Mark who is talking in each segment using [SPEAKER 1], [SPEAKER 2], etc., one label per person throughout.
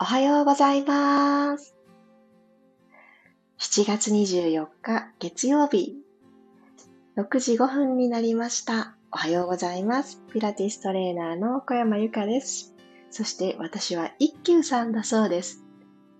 [SPEAKER 1] おはようございます。7月24日月曜日、6時5分になりました。おはようございます。ピラティストレーナーの小山由かです。そして私は一休さんだそうです。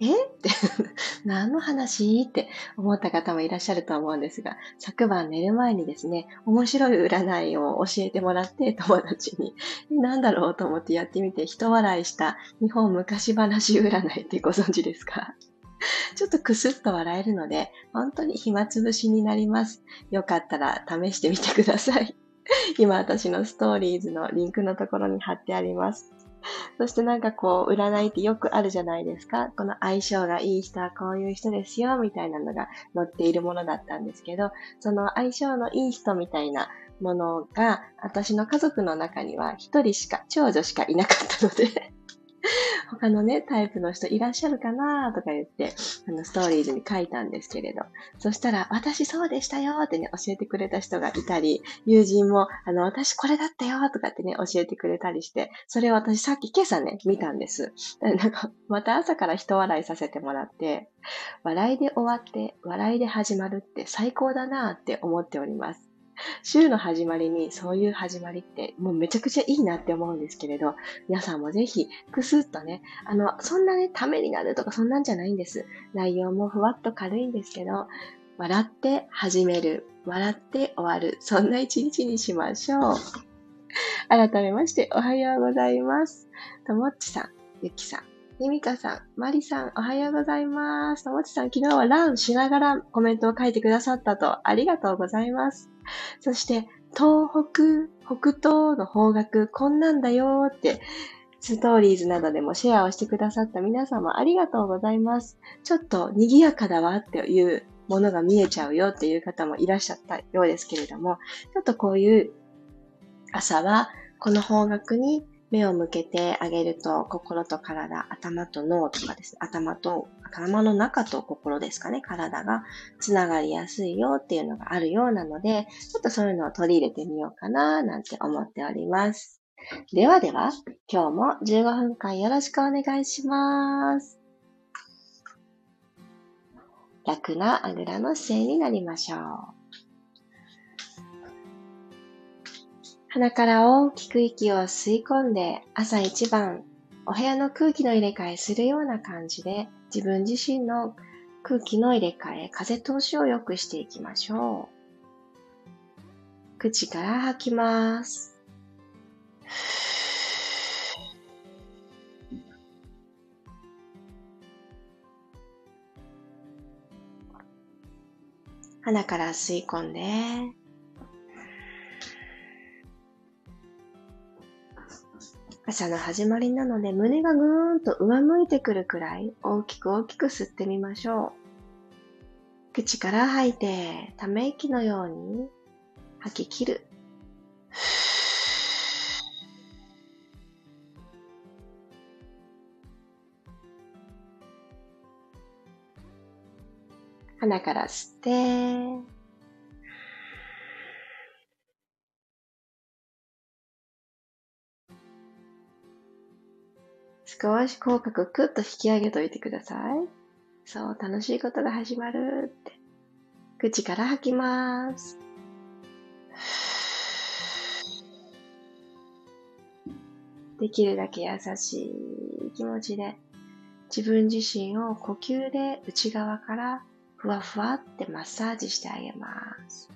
[SPEAKER 1] え？って 何の話？って思った方もいらっしゃると思うんですが、昨晩寝る前にですね、面白い占いを教えてもらって友達に、何だろうと思ってやってみて人笑いした日本昔話占いってご存知ですか？ちょっとクスッと笑えるので、本当に暇つぶしになります。よかったら試してみてください。今私のストーリーズのリンクのところに貼ってあります。そしてなんかこう、占いってよくあるじゃないですか。この相性がいい人はこういう人ですよ、みたいなのが載っているものだったんですけど、その相性のいい人みたいなものが、私の家族の中には一人しか、長女しかいなかったので 他のね、タイプの人いらっしゃるかなとか言って、あの、ストーリーズに書いたんですけれど。そしたら、私そうでしたよってね、教えてくれた人がいたり、友人も、あの、私これだったよとかってね、教えてくれたりして、それを私さっき今朝ね、見たんです。なんか、また朝から人笑いさせてもらって、笑いで終わって、笑いで始まるって最高だなって思っております。週の始まりにそういう始まりってもうめちゃくちゃいいなって思うんですけれど、皆さんもぜひくすっとね、あの、そんなね、ためになるとかそんなんじゃないんです。内容もふわっと軽いんですけど、笑って始める、笑って終わる、そんな一日にしましょう。改めましておはようございます。ともっちさん、ゆきさん、ゆみかさん、まりさん、おはようございます。ともちさん、昨日はランしながらコメントを書いてくださったと、ありがとうございます。そして、東北、北東の方角、こんなんだよって、ストーリーズなどでもシェアをしてくださった皆様ありがとうございます。ちょっと賑やかだわっていうものが見えちゃうよっていう方もいらっしゃったようですけれども、ちょっとこういう朝はこの方角に目を向けてあげると、心と体、頭と脳とかですね、頭と、頭の中と心ですかね、体がつながりやすいよっていうのがあるようなので、ちょっとそういうのを取り入れてみようかな、なんて思っております。ではでは、今日も15分間よろしくお願いします。楽なあぐらの姿勢になりましょう。鼻から大きく息を吸い込んで朝一番お部屋の空気の入れ替えするような感じで自分自身の空気の入れ替え、風通しを良くしていきましょう。口から吐きます。鼻から吸い込んで、朝の始まりなので胸がぐーんと上向いてくるくらい大きく大きく吸ってみましょう。口から吐いてため息のように吐き切る。鼻から吸って少し口角クッと引き上げといてください。そう、楽しいことが始まるって。口から吐きます。できるだけ優しい気持ちで自分自身を呼吸で内側からふわふわってマッサージしてあげます。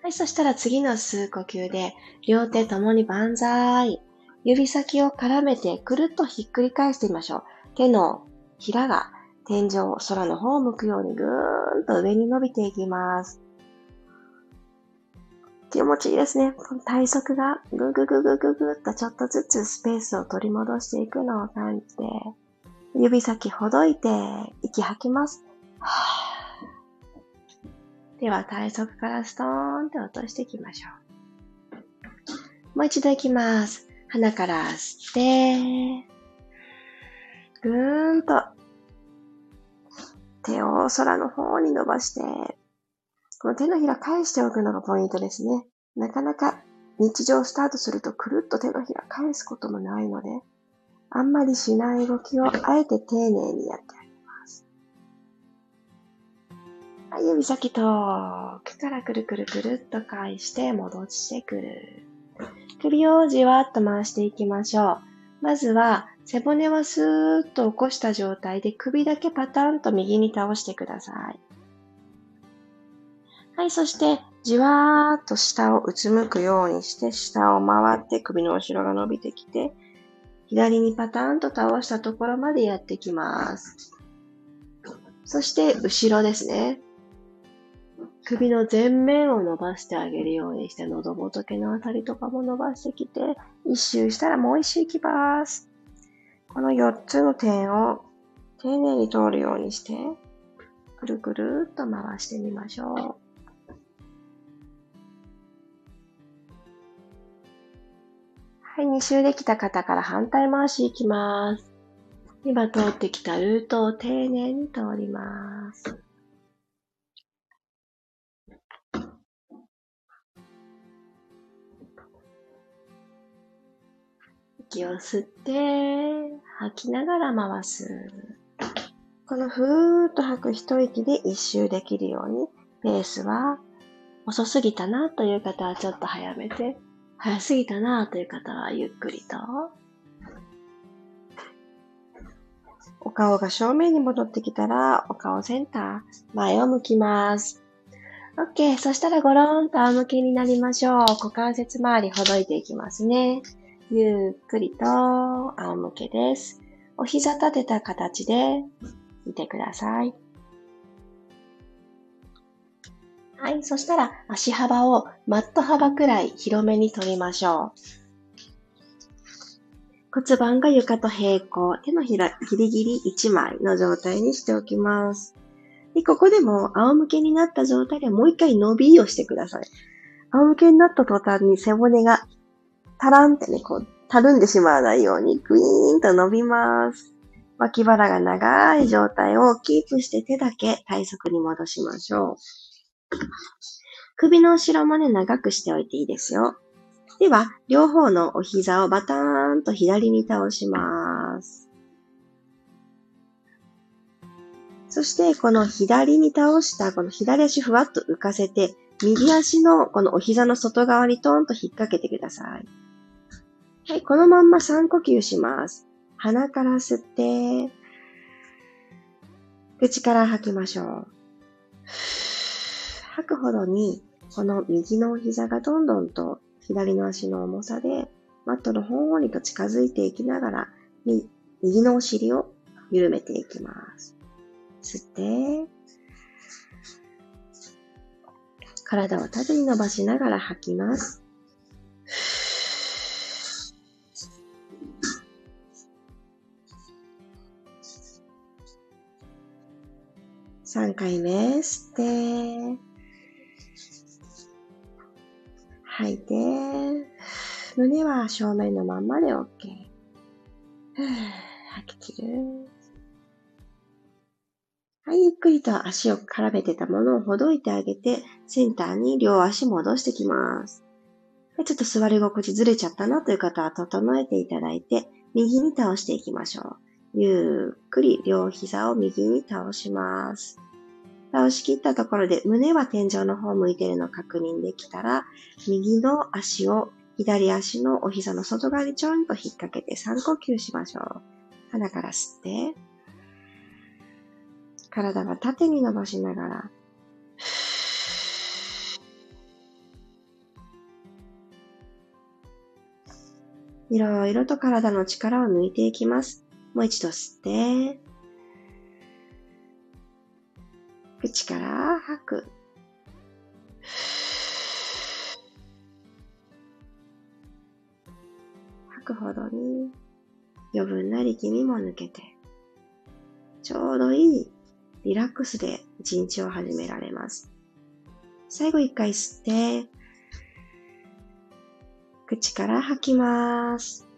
[SPEAKER 1] はい、そしたら次の吸う呼吸で両手ともに万歳。指先を絡めてくるっとひっくり返してみましょう。手のひらが天井、空の方を向くようにぐーんと上に伸びていきます。気持ちいいですね。この体側がぐぐぐぐぐぐっとちょっとずつスペースを取り戻していくのを感じて、指先ほどいて息吐きます。では体側からストーンって落としていきましょう。もう一度いきます。鼻から吸って、ぐーんと手を空の方に伸ばして、この手のひら返しておくのがポイントですね。なかなか日常スタートするとくるっと手のひら返すこともないので、あんまりしない動きをあえて丁寧にやってあげます。はい、指先と奥からくるくるくるっと返して戻してくる。首をじわっと回していきましょう。まずは背骨はスーッと起こした状態で首だけパタンと右に倒してください。はい、そしてじわーっと下をうつむくようにして下を回って首の後ろが伸びてきて左にパタンと倒したところまでやってきます。そして後ろですね。首の前面を伸ばしてあげるようにして、喉仏のあたりとかも伸ばしてきて、一周したらもう一周行きます。この4つの点を丁寧に通るようにして、くるくるっと回してみましょう。はい、2周できた方から反対回しいきます。今通ってきたルートを丁寧に通ります。息を吸って、吐きながら回す。このふーっと吐く一息で一周できるように、ペースは遅すぎたなという方はちょっと早めて、早すぎたなという方はゆっくりと。お顔が正面に戻ってきたら、お顔センター、前を向きます。OK。そしたらゴロンと仰向けになりましょう。股関節周りほどいていきますね。ゆっくりと仰向けです。お膝立てた形でいてください。はい。そしたら足幅をマット幅くらい広めに取りましょう。骨盤が床と平行、手のひらギリギリ1枚の状態にしておきます。で、ここでも仰向けになった状態でもう一回伸びをしてください。仰向けになった途端に背骨がタランってね、こう、たるんでしまわないように、グイーンと伸びます。脇腹が長い状態をキープして手だけ体側に戻しましょう。首の後ろもね、長くしておいていいですよ。では、両方のお膝をバターンと左に倒します。そして、この左に倒した、この左足ふわっと浮かせて、右足のこのお膝の外側にトーンと引っ掛けてください。はい、このまんま3呼吸します。鼻から吸って、口から吐きましょう。吐くほどに、この右の膝がどんどんと左の足の重さで、マットのほんりと近づいていきながら、右のお尻を緩めていきます。吸って、体を縦に伸ばしながら吐きます。3回目吸って、吐いて、胸は正面のまんまで OK。吐き切る。はい、ゆっくりと足を絡めてたものをほどいてあげて、センターに両足戻してきます。ちょっと座り心地ずれちゃったなという方は整えていただいて、右に倒していきましょう。ゆっくり両膝を右に倒します。倒し切ったところで胸は天井の方向いているのを確認できたら、右の足を左足のお膝の外側にちょんと引っ掛けて3呼吸しましょう。鼻から吸って、体は縦に伸ばしながら、いろいろと体の力を抜いていきます。もう一度吸って、口から吐く。吐くほどに余分な力みも抜けて、ちょうどいいリラックスで一日を始められます。最後一回吸って、口から吐きます。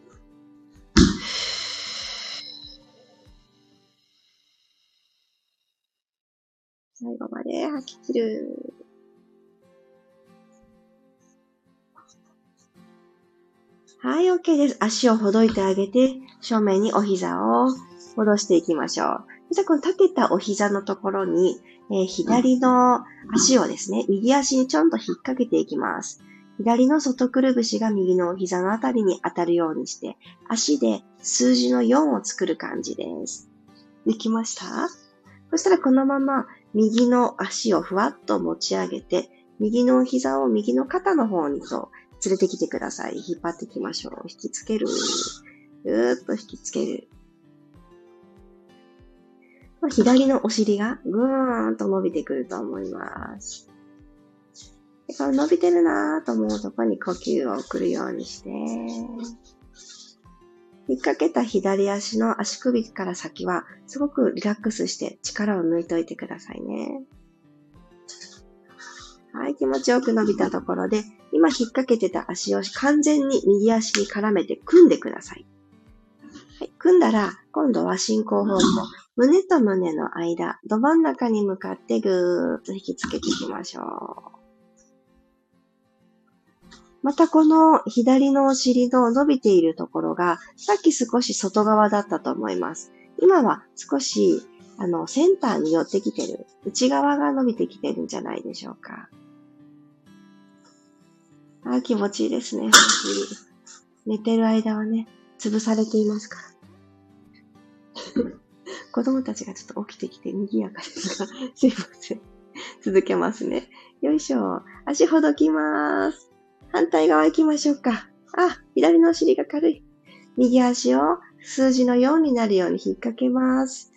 [SPEAKER 1] 最後まで吐き切る。はい、OK です。足をほどいてあげて、正面にお膝を戻していきましょう。じゃ、この立てたお膝のところに、えー、左の足をですね、右足にちょんと引っ掛けていきます。左の外くるぶしが右のお膝のあたりに当たるようにして、足で数字の4を作る感じです。できました？そしたらこのまま右の足をふわっと持ち上げて、右の膝を右の肩の方にと連れてきてください。引っ張っていきましょう。引きつける。ぐーっと引きつける。左のお尻がぐーんと伸びてくると思います。でこの伸びてるなーと思うとこに呼吸を送るようにして、引っ掛けた左足の足首から先はすごくリラックスして力を抜いといてくださいね。はい、気持ちよく伸びたところで、今引っ掛けてた足を完全に右足に絡めて組んでください。はい、組んだら、今度は進行方向、胸と胸の間、ど真ん中に向かってぐーっと引きつけていきましょう。またこの左のお尻の伸びているところが、さっき少し外側だったと思います。今は少し、あの、センターに寄ってきてる。内側が伸びてきてるんじゃないでしょうか。あ気持ちいいですね。寝てる間はね、潰されていますから。子供たちがちょっと起きてきて賑やかですが、すいません。続けますね。よいしょ。足ほどきます。反対側行きましょうか。あ、左のお尻が軽い。右足を数字の4になるように引っ掛けます。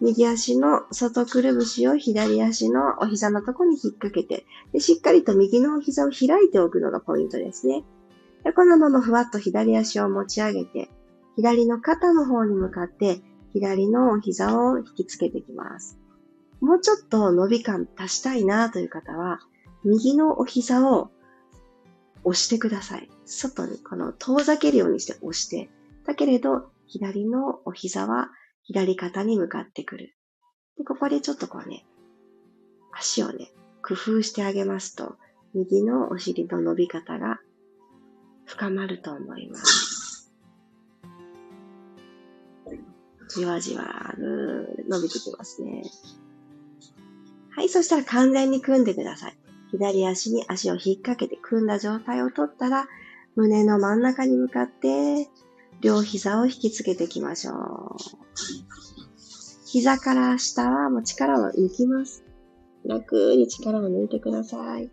[SPEAKER 1] 右足の外くるぶしを左足のお膝のとこに引っ掛けてで、しっかりと右のお膝を開いておくのがポイントですね。でこのままふわっと左足を持ち上げて、左の肩の方に向かって左のお膝を引きつけていきます。もうちょっと伸び感足したいなという方は、右のお膝を押してください。外にこの遠ざけるようにして押して。だけれど、左のお膝は左肩に向かってくる。で、ここでちょっとこうね、足をね、工夫してあげますと、右のお尻の伸び方が深まると思います。じわじわぐー伸びてきますね。はい、そしたら完全に組んでください。左足に足を引っ掛けて組んだ状態をとったら、胸の真ん中に向かって両膝を引きつけていきましょう。膝から下はもう力を抜きます。楽に力を抜いてください。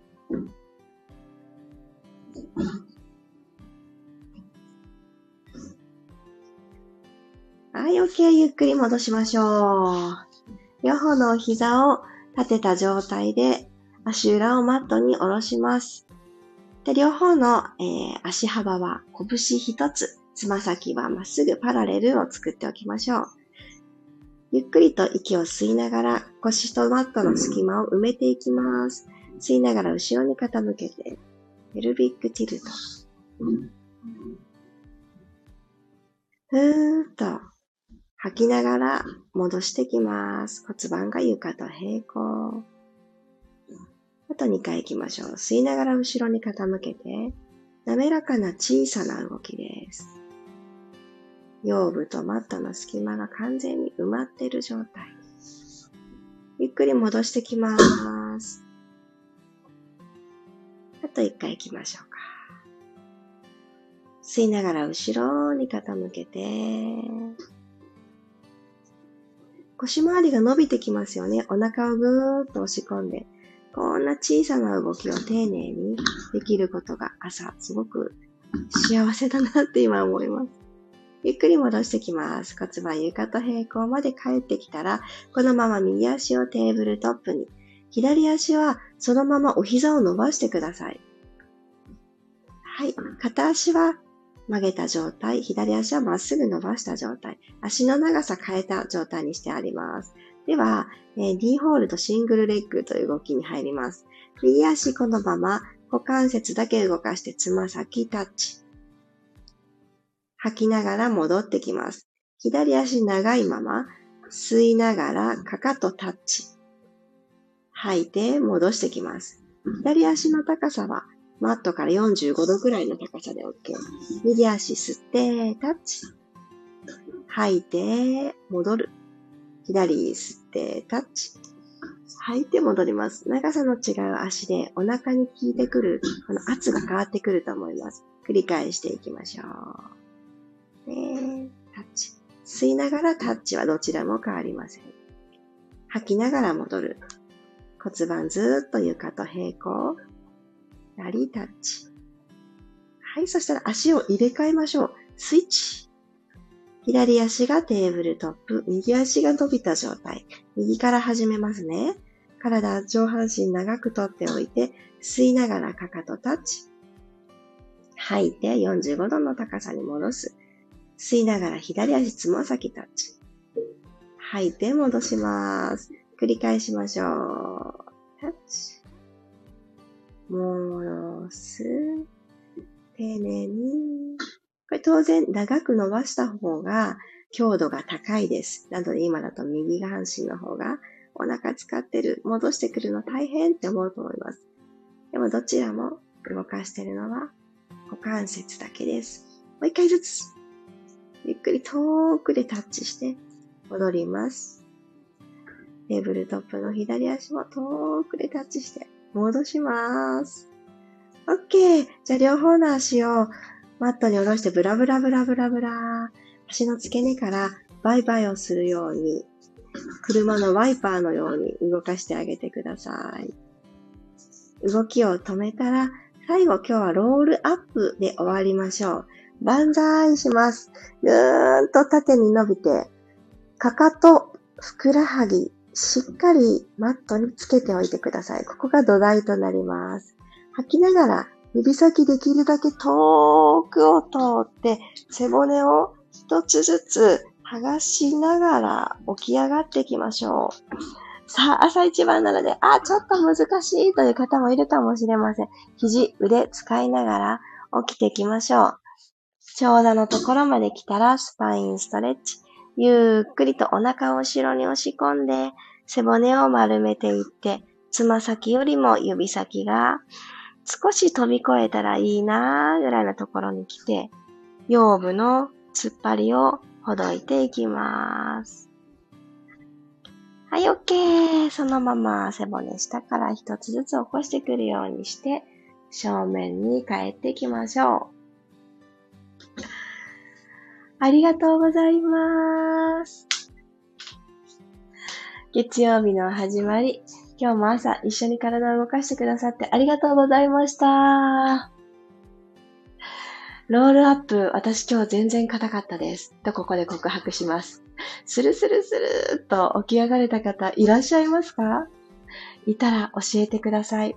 [SPEAKER 1] はい、OK。ゆっくり戻しましょう。両方の膝を立てた状態で足裏をマットに下ろします。で両方の、えー、足幅は拳一つ。つま先はまっすぐパラレルを作っておきましょう。ゆっくりと息を吸いながら腰とマットの隙間を埋めていきます。吸いながら後ろに傾けて、ペルビックティルト。ふーっと吐きながら戻してきます。骨盤が床と平行。あと2回行きましょう。吸いながら後ろに傾けて、滑らかな小さな動きです。腰部とマットの隙間が完全に埋まっている状態。ゆっくり戻してきます。あと一回行きましょうか。吸いながら後ろに傾けて、腰回りが伸びてきますよね。お腹をぐーっと押し込んで、こんな小さな動きを丁寧にできることが朝、すごく幸せだなって今思います。ゆっくり戻してきます。骨盤床と平行まで帰ってきたら、このまま右足をテーブルトップに、左足はそのままお膝を伸ばしてください。はい。片足は曲げた状態、左足はまっすぐ伸ばした状態、足の長さ変えた状態にしてあります。では、え D ホールドシングルレッグという動きに入ります。右足このまま股関節だけ動かしてつま先タッチ。吐きながら戻ってきます。左足長いまま、吸いながらかかとタッチ。吐いて戻してきます。左足の高さはマットから45度くらいの高さで OK。右足吸って、タッチ。吐いて、戻る。左吸って、タッチ。吐いて戻ります。長さの違う足でお腹に効いてくる、この圧が変わってくると思います。繰り返していきましょう。ねタッチ。吸いながらタッチはどちらも変わりません。吐きながら戻る。骨盤ずっと床と平行。左タッチ。はい、そしたら足を入れ替えましょう。スイッチ。左足がテーブルトップ、右足が伸びた状態。右から始めますね。体、上半身長く取っておいて、吸いながらかかとタッチ。吐いて45度の高さに戻す。吸いながら左足つま先タッチ。吐いて戻します。繰り返しましょう。タッチ。戻す。丁寧に。当然長く伸ばした方が強度が高いです。なので今だと右半身の方がお腹使ってる、戻してくるの大変って思うと思います。でもどちらも動かしてるのは股関節だけです。もう一回ずつ。ゆっくり遠くでタッチして戻ります。テーブルトップの左足も遠くでタッチして戻します。OK! じゃあ両方の足をマットに下ろしてブラブラブラブラブラ。足の付け根からバイバイをするように、車のワイパーのように動かしてあげてください。動きを止めたら、最後今日はロールアップで終わりましょう。万歳します。ぐーんと縦に伸びて、かかと、ふくらはぎ、しっかりマットにつけておいてください。ここが土台となります。吐きながら指先できるだけ遠くを通って背骨を一つずつ剥がしながら起き上がっていきましょう。さあ、朝一番なので、あ、ちょっと難しいという方もいるかもしれません。肘、腕使いながら起きていきましょう。長座のところまで来たらスパインストレッチ。ゆっくりとお腹を後ろに押し込んで、背骨を丸めていって、つま先よりも指先が少し飛び越えたらいいなーぐらいのところに来て、腰部の突っ張りをほどいていきます。はい、OK。そのまま背骨下から一つずつ起こしてくるようにして、正面に帰っていきましょう。ありがとうございます。月曜日の始まり、今日も朝一緒に体を動かしてくださってありがとうございました。ロールアップ、私今日全然硬かったです。とここで告白します。スルスルスルーと起き上がれた方いらっしゃいますか？いたら教えてください。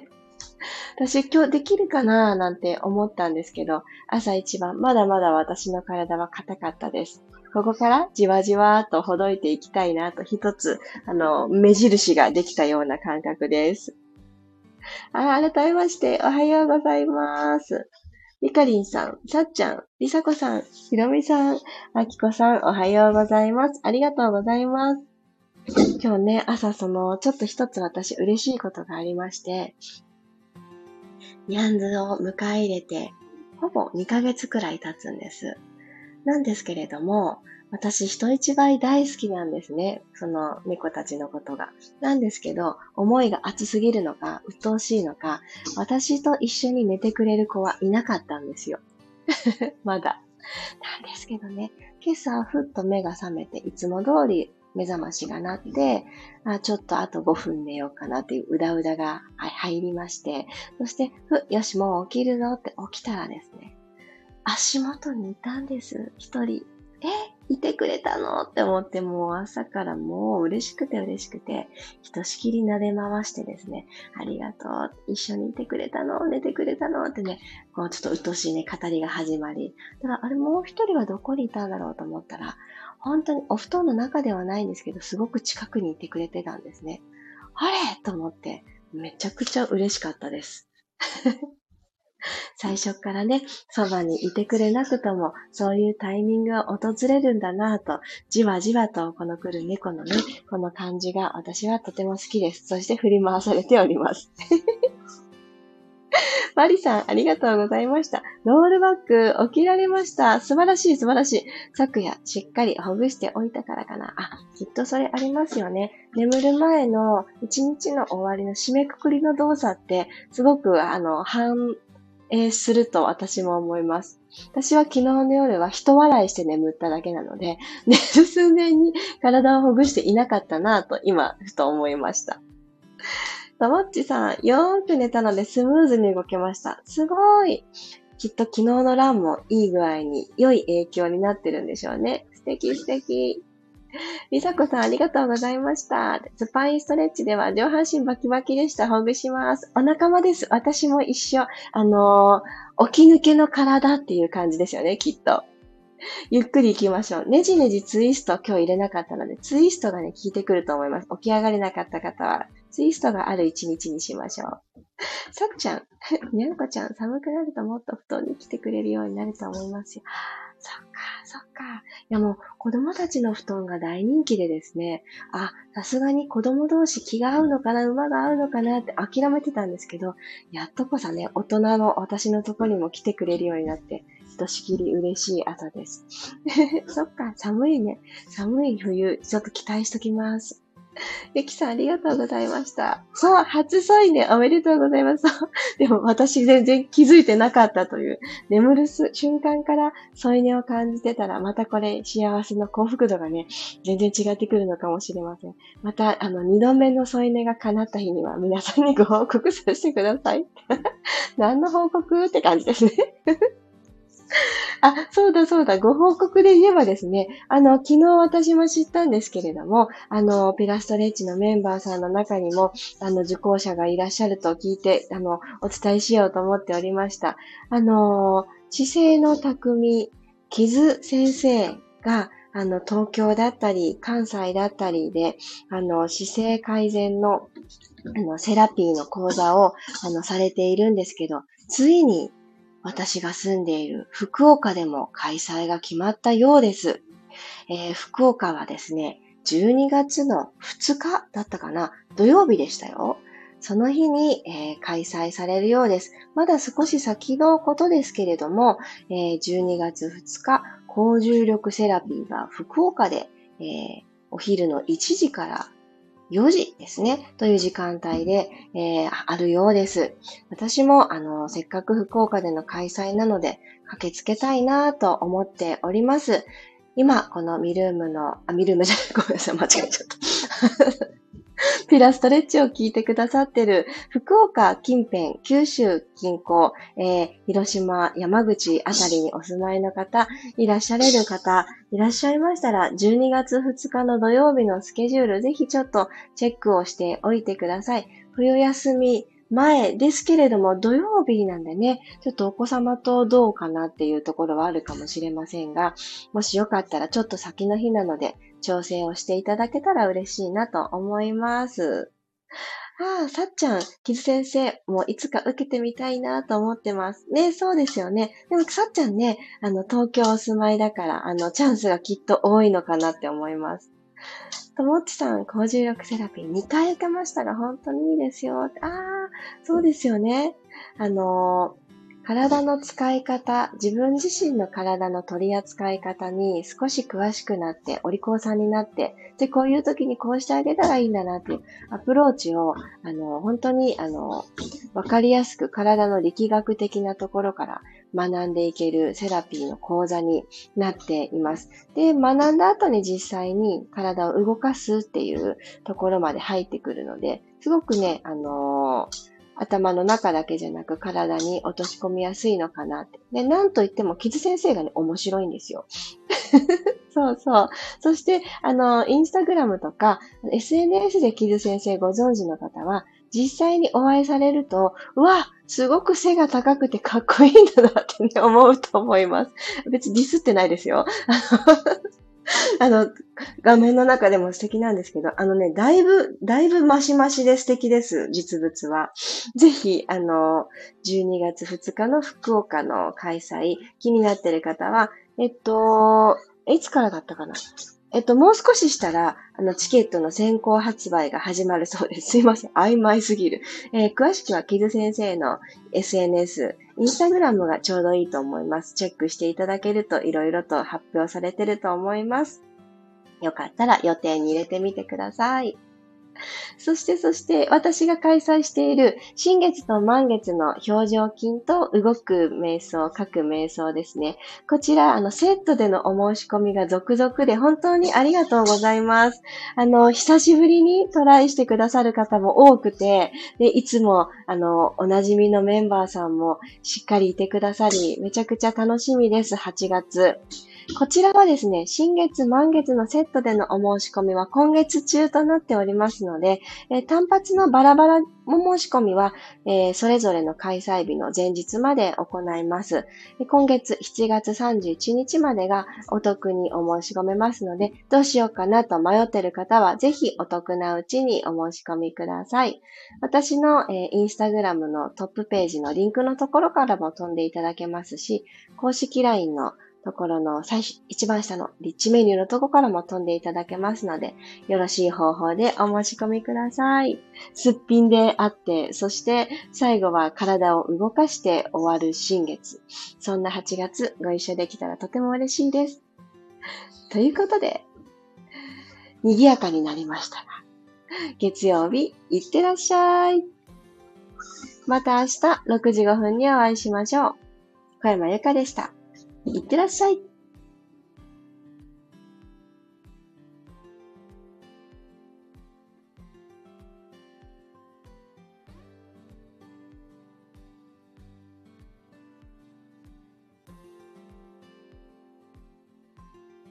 [SPEAKER 1] 私今日できるかな？なんて思ったんですけど、朝一番まだまだ私の体は硬かったです。ここからじわじわとほどいていきたいなと一つ、あの、目印ができたような感覚です。あ、改めまして、おはようございます。りかりんさん、さっちゃん、りさこさん、ひろみさん、あきこさん、おはようございます。ありがとうございます。今日ね、朝その、ちょっと一つ私嬉しいことがありまして、ニャンズを迎え入れて、ほぼ2ヶ月くらい経つんです。なんですけれども、私人一倍大好きなんですね。その猫たちのことが。なんですけど、思いが熱すぎるのか、鬱陶しいのか、私と一緒に寝てくれる子はいなかったんですよ。まだ。なんですけどね、今朝ふっと目が覚めて、いつも通り目覚ましが鳴って、あちょっとあと5分寝ようかなっていううだうだが入りまして、そして、ふ、よし、もう起きるぞって起きたらですね、足元にいたんです、一人。えいてくれたの？って思って、もう朝からもう嬉しくて嬉しくて、ひとしきり撫で回してですね、ありがとう、一緒にいてくれたの？寝てくれたの？ってね、こうちょっと鬱陶しいね、語りが始まり、ただあれもう一人はどこにいたんだろうと思ったら、本当にお布団の中ではないんですけど、すごく近くにいてくれてたんですね。あれ！と思って、めちゃくちゃ嬉しかったです。最初からね、そばにいてくれなくとも、そういうタイミングが訪れるんだなぁと、じわじわとこの来る猫のね、この感じが私はとても好きです。そして振り回されております。マリさん、ありがとうございました。ロールバック、起きられました。素晴らしい、素晴らしい。昨夜、しっかりほぐしておいたからかな。あ、きっとそれありますよね。眠る前の一日の終わりの締めくくりの動作って、すごく、あの、反映すると私も思います。私は昨日の夜は人笑いして眠っただけなので、寝る数年に体をほぐしていなかったなぁと今、ふと思いました。ともっちさん、よーく寝たのでスムーズに動けました。すごいきっと昨日のランもいい具合に良い影響になってるんでしょうね。素敵素敵。りさこさん、ありがとうございました。スパインストレッチでは上半身バキバキでした。ほぐします。お仲間です。私も一緒。あのー、起き抜けの体っていう感じですよね、きっと。ゆっくり行きましょう。ねじねじツイスト今日入れなかったので、ツイストがね、効いてくると思います。起き上がれなかった方は、ツイストがある一日にしましょう。さっちゃん、にゃんこちゃん、寒くなるともっと布団に来てくれるようになると思いますよ。そっか、そっか。いやもう、子供たちの布団が大人気でですね、あ、さすがに子供同士気が合うのかな、馬が合うのかなって諦めてたんですけど、やっとこそね、大人の私のとこにも来てくれるようになって、ひとしきり嬉しい朝です。そっか、寒いね。寒い冬、ちょっと期待しときます。ゆきさんありがとうございました。そう、初添い寝おめでとうございます。でも私全然気づいてなかったという、眠る瞬間から添い寝を感じてたら、またこれ幸せの幸福度がね、全然違ってくるのかもしれません。また、あの、二度目の添い寝が叶った日には皆さんにご報告させてください。何の報告？って感じですね。あ、そうだそうだ、ご報告で言えばですね、あの、昨日私も知ったんですけれども、あの、ピラストレッチのメンバーさんの中にも、あの、受講者がいらっしゃると聞いて、あの、お伝えしようと思っておりました。あの、姿勢の匠、傷先生が、あの、東京だったり、関西だったりで、あの、姿勢改善の、あの、セラピーの講座を、あの、されているんですけど、ついに私が住んでいる福岡でも開催が決まったようです。えー、福岡はですね、12月の2日だったかな、土曜日でしたよ。その日に、えー、開催されるようです。まだ少し先のことですけれども、えー、12月2日、高重力セラピーが福岡で、えー、お昼の1時から4時ですね、という時間帯で、えー、あるようです。私も、あの、せっかく福岡での開催なので、駆けつけたいなと思っております。今、このミルームの、あ、ミルームじゃない、ごめんなさい、間違えちゃった。ピラストレッチを聞いてくださってる福岡近辺、九州近郊、えー、広島、山口あたりにお住まいの方、いらっしゃれる方、いらっしゃいましたら、12月2日の土曜日のスケジュール、ぜひちょっとチェックをしておいてください。冬休み前ですけれども、土曜日なんでね、ちょっとお子様とどうかなっていうところはあるかもしれませんが、もしよかったらちょっと先の日なので、調整をしていただけたら嬉しいなと思います。ああ、さっちゃん、キズ先生、もういつか受けてみたいなと思ってます。ね、そうですよね。でも、さっちゃんね、あの、東京お住まいだから、あの、チャンスがきっと多いのかなって思います。ともっちさん、高重力セラピー2回受けましたが、本当にいいですよ。ああ、そうですよね。あのー体の使い方、自分自身の体の取り扱い方に少し詳しくなって、お利口さんになって、で、こういう時にこうしてあげたらいいんだなっていうアプローチを、あの、本当に、あの、わかりやすく体の力学的なところから学んでいけるセラピーの講座になっています。で、学んだ後に実際に体を動かすっていうところまで入ってくるので、すごくね、あのー頭の中だけじゃなく体に落とし込みやすいのかなって。で、なんといっても、キズ先生がね、面白いんですよ。そうそう。そして、あの、インスタグラムとか、SNS でキズ先生ご存知の方は、実際にお会いされると、うわ、すごく背が高くてかっこいいんだなってね、思うと思います。別にディスってないですよ。あの、画面の中でも素敵なんですけど、あのね、だいぶ、だいぶマシマシで素敵です、実物は。ぜひ、あの、12月2日の福岡の開催、気になってる方は、えっと、いつからだったかなえっと、もう少ししたら、あの、チケットの先行発売が始まるそうです。すいません。曖昧すぎる。えー、詳しくは、キズ先生の SNS、インスタグラムがちょうどいいと思います。チェックしていただけると、いろいろと発表されてると思います。よかったら予定に入れてみてください。そしてそして私が開催している新月と満月の表情筋と動く瞑想、書く瞑想ですね。こちら、あの、セットでのお申し込みが続々で本当にありがとうございます。あの、久しぶりにトライしてくださる方も多くて、で、いつも、あの、おなじみのメンバーさんもしっかりいてくださり、めちゃくちゃ楽しみです、8月。こちらはですね、新月満月のセットでのお申し込みは今月中となっておりますので、えー、単発のバラバラお申し込みは、えー、それぞれの開催日の前日まで行います。今月7月31日までがお得にお申し込めますので、どうしようかなと迷っている方は、ぜひお得なうちにお申し込みください。私の、えー、インスタグラムのトップページのリンクのところからも飛んでいただけますし、公式 LINE のところの最初、一番下のリッチメニューのとこからも飛んでいただけますので、よろしい方法でお申し込みください。すっぴんであって、そして最後は体を動かして終わる新月。そんな8月ご一緒できたらとても嬉しいです。ということで、賑やかになりましたが、月曜日、いってらっしゃい。また明日6時5分にお会いしましょう。小山由かでした。いってらっしゃい。